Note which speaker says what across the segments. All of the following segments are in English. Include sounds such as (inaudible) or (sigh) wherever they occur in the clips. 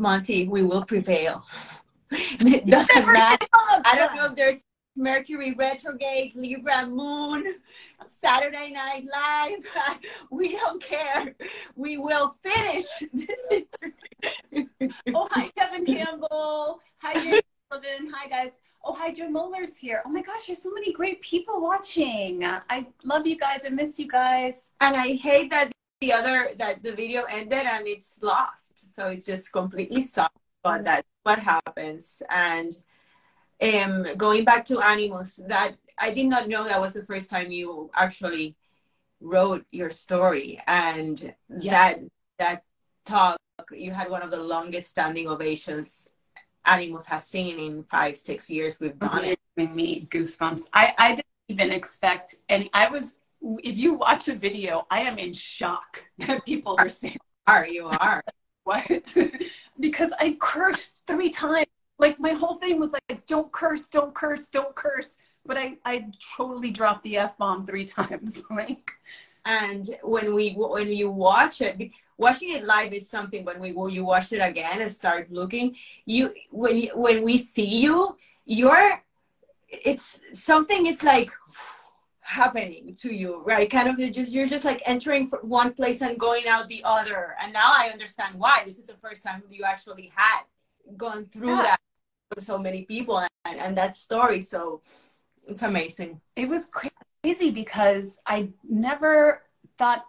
Speaker 1: Monti, we will prevail. (laughs) it doesn't matter. I don't know if there's Mercury retrograde, Libra moon, Saturday Night Live. (laughs) We don't care. We will finish (laughs) this.
Speaker 2: oh, hi, Kevin Campbell. Hi, Sullivan. Hi, guys. Oh, hi, Joe Moeller's here. Oh my gosh, there's so many great people watching. I love you guys. I miss you guys.
Speaker 1: And I hate that the other that the video ended and it's lost. So it's just completely soft. But that's what happens. And um, going back to Animus, that I did not know that was the first time you actually wrote your story, and yeah. that that talk you had one of the longest standing ovations Animus has seen in five six years we've done it.
Speaker 2: Me goosebumps. I I didn't even expect any. I was if you watch the video, I am in shock (laughs) that people are saying,
Speaker 1: "Are you are?"
Speaker 2: what? (laughs) because I cursed three times like my whole thing was like don't curse don't curse don't curse but i i totally dropped the f-bomb three times (laughs) like
Speaker 1: and when we when you watch it watching it live is something when we when you watch it again and start looking you when when we see you you're it's something is like happening to you right kind of just you're just like entering from one place and going out the other and now i understand why this is the first time you actually had gone through yeah. that with so many people and, and that story. So it's amazing.
Speaker 2: It was crazy because I never thought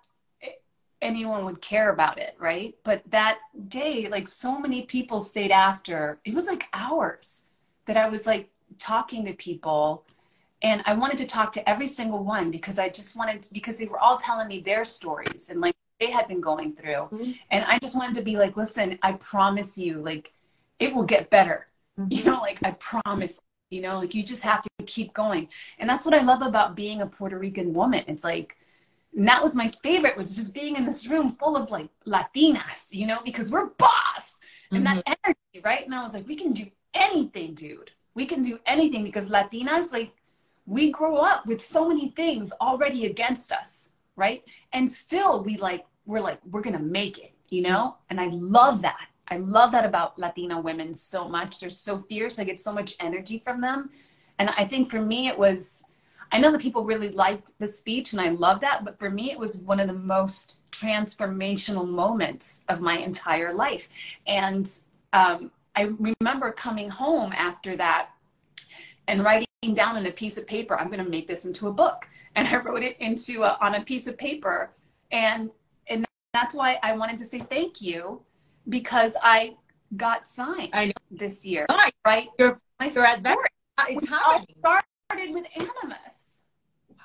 Speaker 2: anyone would care about it, right? But that day, like so many people stayed after. It was like hours that I was like talking to people. And I wanted to talk to every single one because I just wanted, to, because they were all telling me their stories and like they had been going through. Mm-hmm. And I just wanted to be like, listen, I promise you, like, it will get better Mm-hmm. You know, like I promise, you know, like you just have to keep going. And that's what I love about being a Puerto Rican woman. It's like, and that was my favorite was just being in this room full of like Latinas, you know, because we're boss and mm-hmm. that energy, right? And I was like, we can do anything, dude. We can do anything because Latinas, like, we grow up with so many things already against us, right? And still, we like, we're like, we're gonna make it, you know? And I love that. I love that about Latina women so much. They're so fierce. I get so much energy from them. And I think for me, it was, I know that people really liked the speech and I love that, but for me, it was one of the most transformational moments of my entire life. And um, I remember coming home after that and writing down on a piece of paper, I'm going to make this into a book. And I wrote it into a, on a piece of paper. And, and that's why I wanted to say thank you because I got signed I this year.
Speaker 1: Right,
Speaker 2: right?
Speaker 1: You're, my you're at It's happening.
Speaker 2: I started with Animus.
Speaker 1: Wow,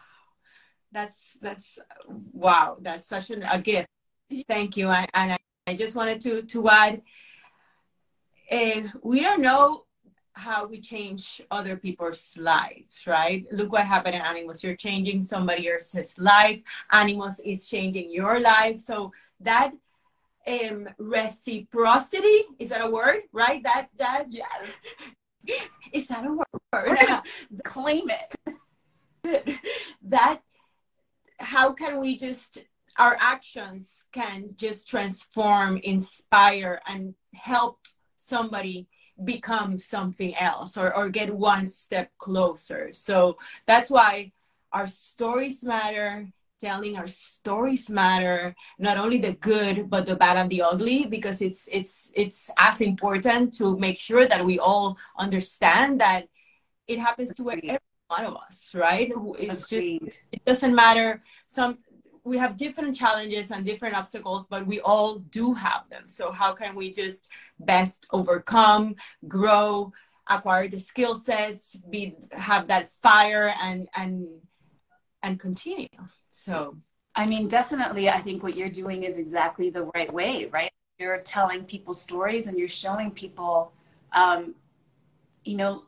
Speaker 1: that's that's wow. That's such an, a gift. Thank you, and, and I, I, just wanted to to add. Uh, we don't know how we change other people's lives, right? Look what happened in Animus. You're changing somebody else's life. Animus is changing your life. So that um, reciprocity is that a word right that that
Speaker 2: yes (laughs)
Speaker 1: is that a word (laughs)
Speaker 2: claim it (laughs)
Speaker 1: that how can we just our actions can just transform inspire and help somebody become something else or, or get one step closer. So that's why our stories matter. Telling our stories matter. Not only the good but the bad and the ugly because it's it's it's as important to make sure that we all understand that it happens to every one of us right? It's Agreed. just it doesn't matter. Some we have different challenges and different obstacles but we all do have them so how can we just best overcome grow acquire the skill sets be have that fire and and and continue so,
Speaker 2: I mean, definitely, I think what you're doing is exactly the right way, right? You're telling people stories and you're showing people, um, you know,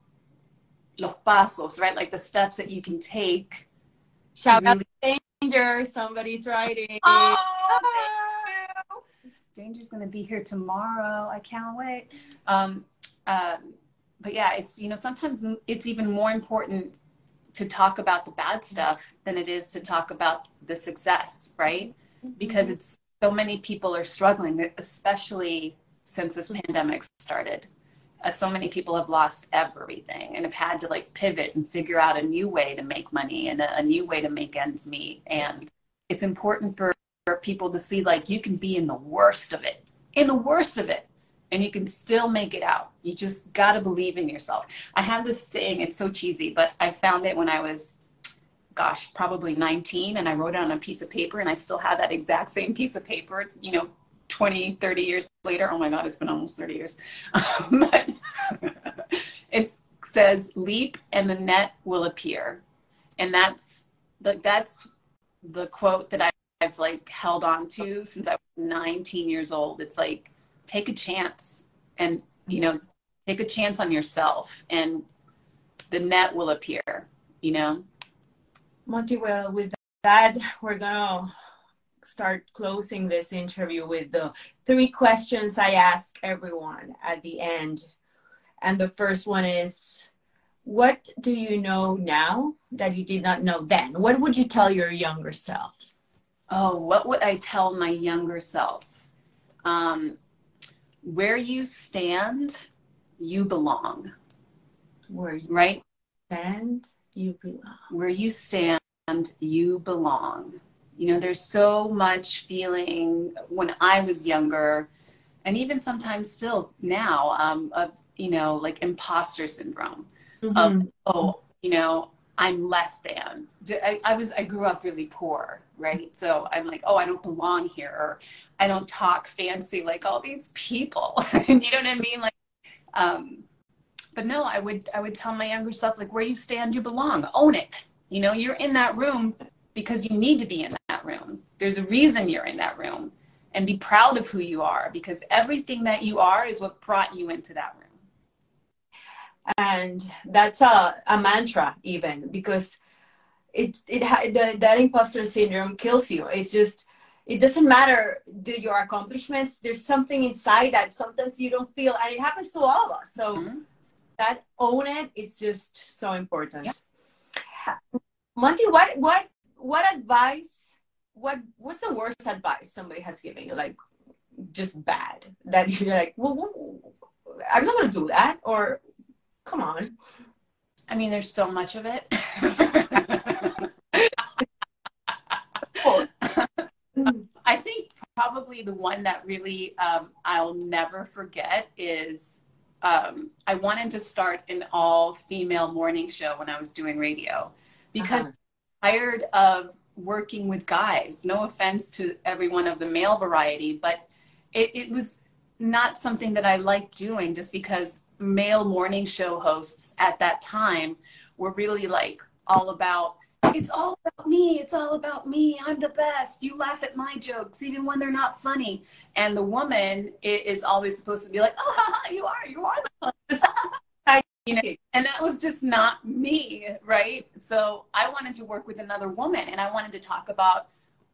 Speaker 2: los pasos, right? Like the steps that you can take.
Speaker 1: Shout really- out Danger, somebody's writing. Oh,
Speaker 2: Danger's going to be here tomorrow. I can't wait. Um, um, but yeah, it's, you know, sometimes it's even more important to talk about the bad stuff than it is to talk about the success, right? Mm-hmm. Because it's so many people are struggling, especially since this pandemic started. Uh, so many people have lost everything and have had to like pivot and figure out a new way to make money and a, a new way to make ends meet. And it's important for, for people to see like you can be in the worst of it, in the worst of it, and you can still make it out. You just got to believe in yourself. I have this saying, it's so cheesy, but I found it when I was, gosh, probably 19, and I wrote it on a piece of paper, and I still have that exact same piece of paper, you know, 20, 30 years later. Oh my God, it's been almost 30 years. (laughs) it says, leap and the net will appear. And that's the, that's the quote that I, I've like held on to since I was 19 years old. It's like, take a chance and you know take a chance on yourself and the net will appear you know
Speaker 1: monti well with that we're gonna start closing this interview with the three questions i ask everyone at the end and the first one is what do you know now that you did not know then what would you tell your younger self
Speaker 2: oh what would i tell my younger self um, where you stand, you belong.
Speaker 1: Where you
Speaker 2: right?
Speaker 1: stand, you belong.
Speaker 2: Where you stand, you belong. You know, there's so much feeling when I was younger, and even sometimes still now, um, of, you know, like imposter syndrome mm-hmm. of, oh, you know, I'm less than. I, I, was I grew up really poor, right? So I'm like, oh, I don't belong here, or I don't talk fancy like all these people. (laughs) you know what I mean? Like, um, but no, I would I would tell my younger self like, where you stand, you belong. Own it. You know, you're in that room because you need to be in that room. There's a reason you're in that room, and be proud of who you are because everything that you are is what brought you into that room
Speaker 1: and that's a, a mantra even because it it the, that imposter syndrome kills you it's just it doesn't matter the, your accomplishments there's something inside that sometimes you don't feel and it happens to all of us so mm-hmm. that own it it's just so important yeah. monti what what what advice what what's the worst advice somebody has given you like just bad that (laughs) you're like well, i'm not gonna do that or Come on.
Speaker 2: I mean, there's so much of it. (laughs) I think probably the one that really um, I'll never forget is um, I wanted to start an all female morning show when I was doing radio because uh-huh. Tired of working with guys. No offense to everyone of the male variety, but it, it was not something that I liked doing just because male morning show hosts at that time were really like all about it's all about me. It's all about me. I'm the best. You laugh at my jokes even when they're not funny. And the woman is always supposed to be like oh you are. You are the best (laughs) you know and that was just not me right? So i wanted to work with another woman and i wanted to talk about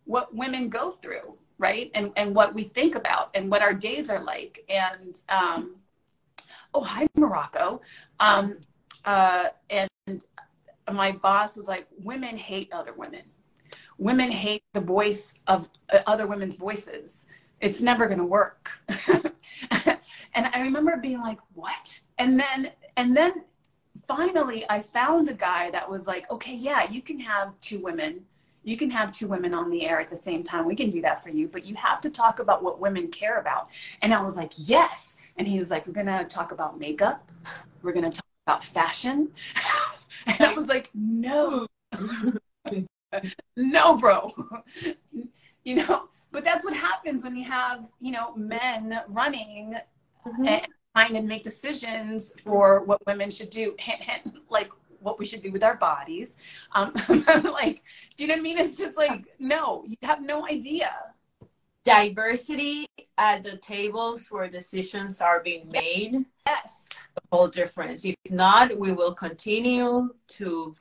Speaker 2: what women go through right? And and what we think about and what our days are like. And um oh hi morocco. Um, uh, and my boss was like women hate other women. Women hate the voice of uh, other women's voices. It's never going to work. (laughs) And i remember being like what? And then and then finally i found a guy that was like okay yeah you can have two women you can have two women on the air at the same time we can do that for you but you have to talk about what women care about and i was like yes and he was like, We're going to talk about makeup. We're going to talk about fashion. (laughs) and I was like, No, (laughs) no, bro. (laughs) you know, but that's what happens when you have, you know, men running mm-hmm. and to make decisions for what women should do. like, what we should do with our bodies. Um, (laughs) like, do you know what I mean? It's just like, no, you have no idea
Speaker 1: diversity at the tables where decisions are being made.
Speaker 2: Yes.
Speaker 1: A whole difference. If not, we will continue to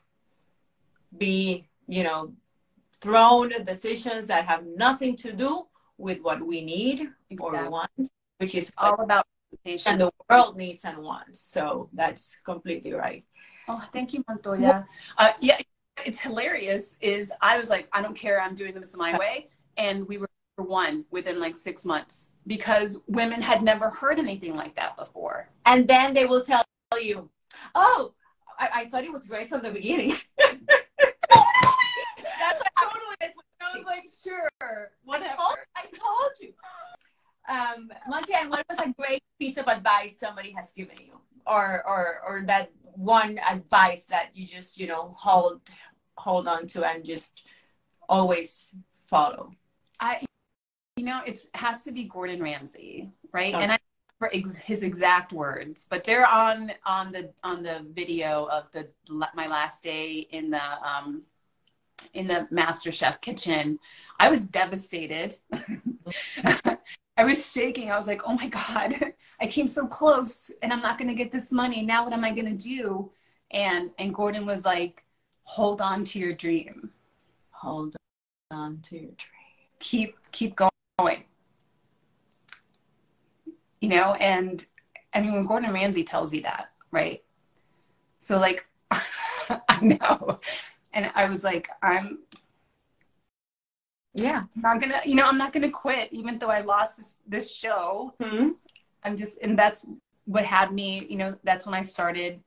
Speaker 1: be, you know, thrown decisions that have nothing to do with what we need exactly. or want, which is
Speaker 2: all about
Speaker 1: and the world needs and wants. So that's completely right.
Speaker 2: Oh, thank you, Montoya. Uh, yeah, it's hilarious. Is I was like, I don't care. I'm doing this my way, and we were one within like six months. because women had never heard anything like that before.
Speaker 1: And then they will tell you, oh, I, I thought it was great from the beginning.
Speaker 2: That's (laughs) what (laughs) totally. I was like, sure, whatever.
Speaker 1: I told you. Um, Monti, and what was a great piece of advice somebody has given you, or or or that one advice that you just you know hold hold on to and just always follow?
Speaker 2: I, you know, it has to be Gordon Ramsay, right? Okay. And I for ex- his exact words, but they're on on the on the video of the my last day in the um in the Master Chef kitchen. I was devastated. (laughs) (laughs) I was shaking. I was like, "Oh my god, (laughs) I came so close, and I'm not going to get this money. Now, what am I going to do?" And and Gordon was like, "Hold on to your dream.
Speaker 1: Hold on to your dream.
Speaker 2: Keep keep going." you know, and I mean, when Gordon Ramsay tells you that, right? So, like, (laughs) I know. And I was like, I'm,
Speaker 1: yeah,
Speaker 2: I'm not gonna, you know, I'm not gonna quit, even though I lost this, this show. Mm-hmm. I'm just, and that's what had me, you know, that's when I started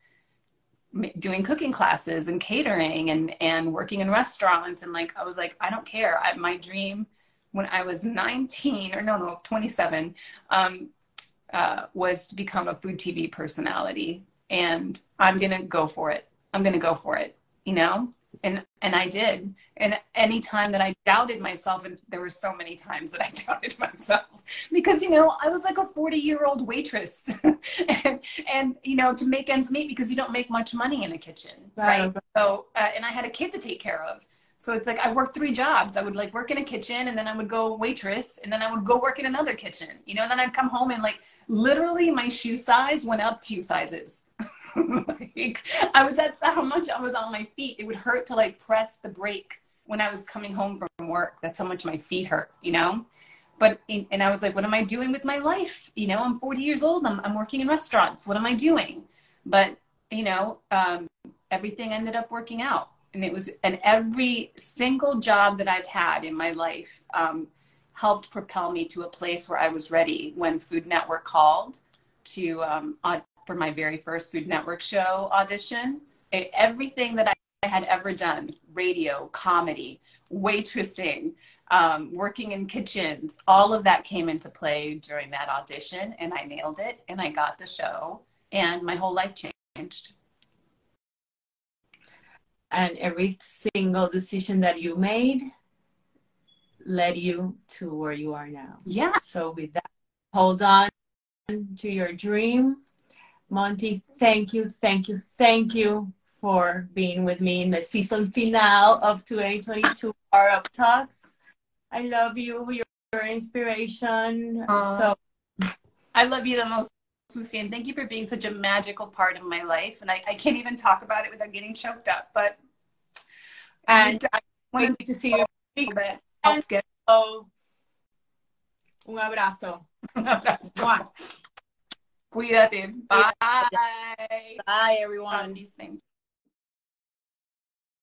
Speaker 2: doing cooking classes and catering and and working in restaurants and like I was like I don't care I, my dream when I was 19 or no no 27 um, uh, was to become a food TV personality, and I'm gonna go for it. I'm gonna go for it, you know. And and I did. And any time that I doubted myself, and there were so many times that I (laughs) doubted myself because you know I was like a 40 year old waitress, (laughs) and and you know to make ends meet because you don't make much money in a kitchen, right? right? So uh, and I had a kid to take care of. So it's like I worked three jobs. I would like work in a kitchen and then I would go waitress and then I would go work in another kitchen. You know, and then I'd come home and like literally my shoe size went up two sizes. (laughs) like I was at how much I was on my feet. It would hurt to like press the brake when I was coming home from work. That's how much my feet hurt, you know? But and I was like, what am I doing with my life? You know, I'm 40 years old. I'm I'm working in restaurants. What am I doing? But you know, um, everything ended up working out and it was and every single job that I've had in my life um, helped propel me to a place where I was ready when Food Network called to um, for my very first Food Network show audition. It, everything that I had ever done radio, comedy, waitressing, um, working in kitchens, all of that came into play during that audition, and I nailed it, and I got the show, and my whole life changed
Speaker 1: and every single decision that you made led you to where you are now.
Speaker 2: Yeah.
Speaker 1: So with that, hold on to your dream. Monti, thank you, thank you, thank you for being with me in the season finale of 2022 Power Up Talks. I love you. You're, your inspiration. So
Speaker 2: I love you the most, Lucy, and thank you for being such a magical part of my life. And I, I can't even talk about it without getting choked up, but
Speaker 1: and I wanted to see you speak. Oh, un abrazo. (laughs)
Speaker 2: Un abrazo. Cuídate. Bye.
Speaker 1: Bye, everyone.
Speaker 2: These things.